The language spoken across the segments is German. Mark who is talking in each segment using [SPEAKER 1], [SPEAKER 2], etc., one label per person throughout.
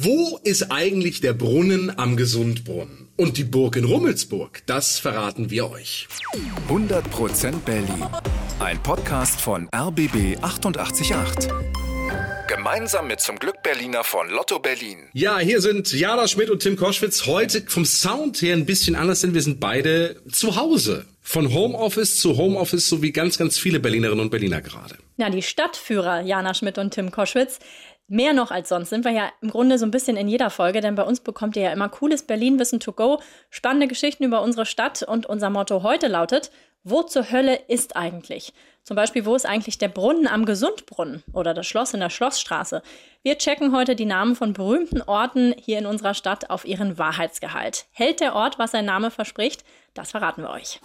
[SPEAKER 1] Wo ist eigentlich der Brunnen am Gesundbrunnen? Und die Burg in Rummelsburg, das verraten wir euch.
[SPEAKER 2] 100% Berlin. Ein Podcast von RBB 888. Gemeinsam mit zum Glück Berliner von Lotto Berlin.
[SPEAKER 1] Ja, hier sind Jana Schmidt und Tim Koschwitz. Heute vom Sound her ein bisschen anders, denn wir sind beide zu Hause. Von Homeoffice zu Homeoffice, so wie ganz, ganz viele Berlinerinnen und Berliner gerade.
[SPEAKER 3] Ja, die Stadtführer Jana Schmidt und Tim Koschwitz, Mehr noch als sonst sind wir ja im Grunde so ein bisschen in jeder Folge, denn bei uns bekommt ihr ja immer cooles Berlin-Wissen to go, spannende Geschichten über unsere Stadt und unser Motto heute lautet, wo zur Hölle ist eigentlich? Zum Beispiel, wo ist eigentlich der Brunnen am Gesundbrunnen oder das Schloss in der Schlossstraße? Wir checken heute die Namen von berühmten Orten hier in unserer Stadt auf ihren Wahrheitsgehalt. Hält der Ort, was sein Name verspricht? Das verraten wir euch.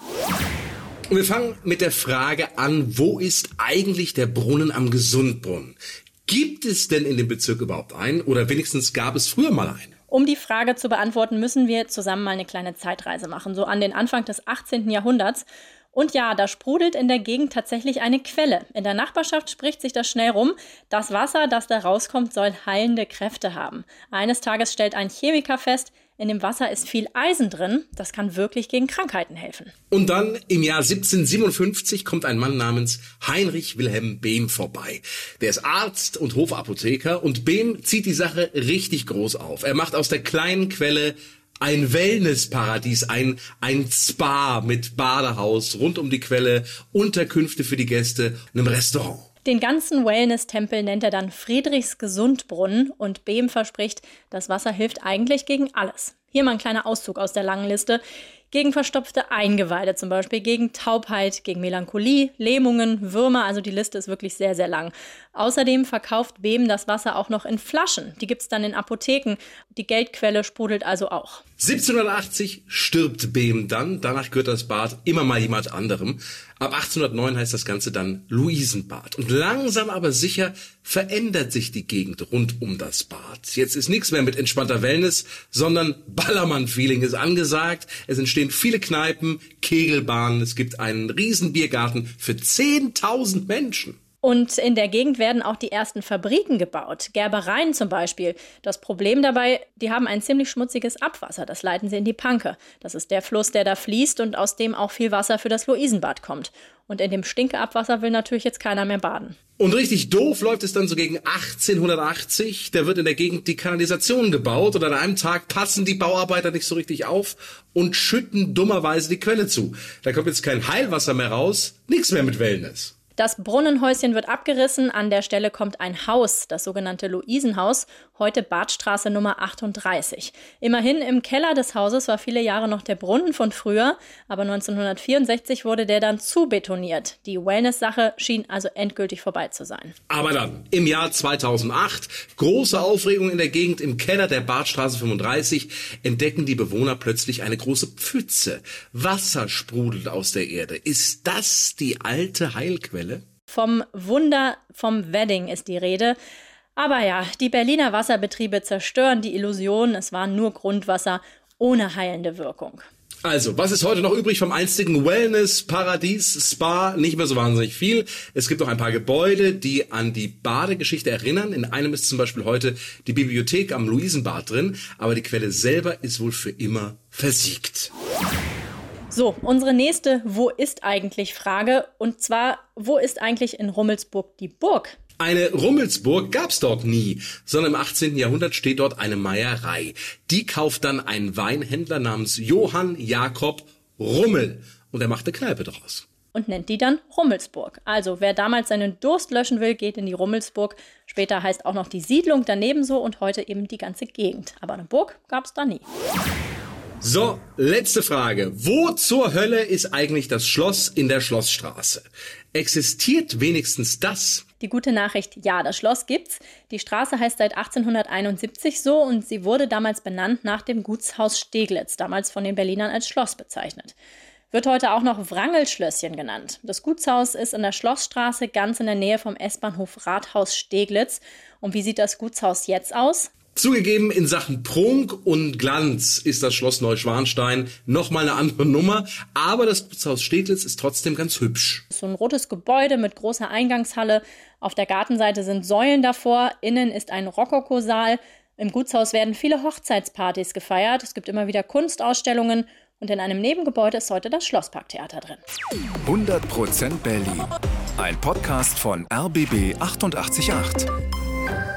[SPEAKER 1] Und wir fangen mit der Frage an, wo ist eigentlich der Brunnen am Gesundbrunnen? Gibt es denn in dem Bezirk überhaupt einen oder wenigstens gab es früher mal einen?
[SPEAKER 3] Um die Frage zu beantworten, müssen wir zusammen mal eine kleine Zeitreise machen, so an den Anfang des 18. Jahrhunderts. Und ja, da sprudelt in der Gegend tatsächlich eine Quelle. In der Nachbarschaft spricht sich das schnell rum. Das Wasser, das da rauskommt, soll heilende Kräfte haben. Eines Tages stellt ein Chemiker fest, in dem Wasser ist viel Eisen drin. Das kann wirklich gegen Krankheiten helfen.
[SPEAKER 1] Und dann im Jahr 1757 kommt ein Mann namens Heinrich Wilhelm Behm vorbei. Der ist Arzt und Hofapotheker und Behm zieht die Sache richtig groß auf. Er macht aus der kleinen Quelle ein Wellnessparadies, ein, ein Spa mit Badehaus rund um die Quelle, Unterkünfte für die Gäste, einem Restaurant.
[SPEAKER 3] Den ganzen Wellness-Tempel nennt er dann Friedrichs Gesundbrunnen und Behm verspricht, das Wasser hilft eigentlich gegen alles. Hier mal ein kleiner Auszug aus der langen Liste gegen verstopfte Eingeweide zum Beispiel, gegen Taubheit, gegen Melancholie, Lähmungen, Würmer. Also die Liste ist wirklich sehr, sehr lang. Außerdem verkauft Behm das Wasser auch noch in Flaschen. Die gibt es dann in Apotheken. Die Geldquelle sprudelt also auch.
[SPEAKER 1] 1780 stirbt Behm dann. Danach gehört das Bad immer mal jemand anderem. Ab 1809 heißt das Ganze dann Luisenbad. Und langsam aber sicher verändert sich die Gegend rund um das Bad. Jetzt ist nichts mehr mit entspannter Wellness, sondern Ballermann-Feeling ist angesagt. Es entstehen viele Kneipen, Kegelbahnen, es gibt einen riesen Biergarten für 10.000 Menschen.
[SPEAKER 3] Und in der Gegend werden auch die ersten Fabriken gebaut, Gerbereien zum Beispiel. Das Problem dabei, die haben ein ziemlich schmutziges Abwasser, das leiten sie in die Panke. Das ist der Fluss, der da fließt und aus dem auch viel Wasser für das Luisenbad kommt. Und in dem Stinkeabwasser will natürlich jetzt keiner mehr baden.
[SPEAKER 1] Und richtig doof läuft es dann so gegen 1880. Da wird in der Gegend die Kanalisation gebaut und an einem Tag passen die Bauarbeiter nicht so richtig auf und schütten dummerweise die Quelle zu. Da kommt jetzt kein Heilwasser mehr raus, nichts mehr mit Wellness.
[SPEAKER 3] Das Brunnenhäuschen wird abgerissen. An der Stelle kommt ein Haus, das sogenannte Luisenhaus, heute Badstraße Nummer 38. Immerhin im Keller des Hauses war viele Jahre noch der Brunnen von früher, aber 1964 wurde der dann zubetoniert. Die Wellness-Sache schien also endgültig vorbei zu sein.
[SPEAKER 1] Aber dann, im Jahr 2008, große Aufregung in der Gegend im Keller der Badstraße 35, entdecken die Bewohner plötzlich eine große Pfütze. Wasser sprudelt aus der Erde. Ist das die alte Heilquelle?
[SPEAKER 3] Vom Wunder vom Wedding ist die Rede. Aber ja, die Berliner Wasserbetriebe zerstören die Illusion, es war nur Grundwasser ohne heilende Wirkung.
[SPEAKER 1] Also, was ist heute noch übrig vom einstigen Wellness, Paradies, Spa? Nicht mehr so wahnsinnig viel. Es gibt noch ein paar Gebäude, die an die Badegeschichte erinnern. In einem ist zum Beispiel heute die Bibliothek am Luisenbad drin, aber die Quelle selber ist wohl für immer versiegt.
[SPEAKER 3] So, unsere nächste Wo ist eigentlich Frage und zwar, wo ist eigentlich in Rummelsburg die Burg?
[SPEAKER 1] Eine Rummelsburg gab's dort nie, sondern im 18. Jahrhundert steht dort eine Meierei. Die kauft dann ein Weinhändler namens Johann Jakob Rummel und er macht eine Kneipe draus.
[SPEAKER 3] Und nennt die dann Rummelsburg. Also wer damals seinen Durst löschen will, geht in die Rummelsburg. Später heißt auch noch die Siedlung daneben so und heute eben die ganze Gegend. Aber eine Burg gab's da nie.
[SPEAKER 1] So, letzte Frage. Wo zur Hölle ist eigentlich das Schloss in der Schlossstraße? Existiert wenigstens das?
[SPEAKER 3] Die gute Nachricht, ja, das Schloss gibt's. Die Straße heißt seit 1871 so und sie wurde damals benannt nach dem Gutshaus Steglitz, damals von den Berlinern als Schloss bezeichnet. Wird heute auch noch Wrangelschlösschen genannt. Das Gutshaus ist in der Schlossstraße ganz in der Nähe vom S-Bahnhof Rathaus Steglitz. Und wie sieht das Gutshaus jetzt aus?
[SPEAKER 1] Zugegeben, in Sachen Prunk und Glanz ist das Schloss Neuschwanstein noch mal eine andere Nummer, aber das Gutshaus Steglitz ist trotzdem ganz hübsch.
[SPEAKER 3] So ein rotes Gebäude mit großer Eingangshalle. Auf der Gartenseite sind Säulen davor, innen ist ein Rokokosaal. Im Gutshaus werden viele Hochzeitspartys gefeiert. Es gibt immer wieder Kunstausstellungen und in einem Nebengebäude ist heute das Schlossparktheater drin.
[SPEAKER 2] 100% Berlin. Ein Podcast von RBB 888.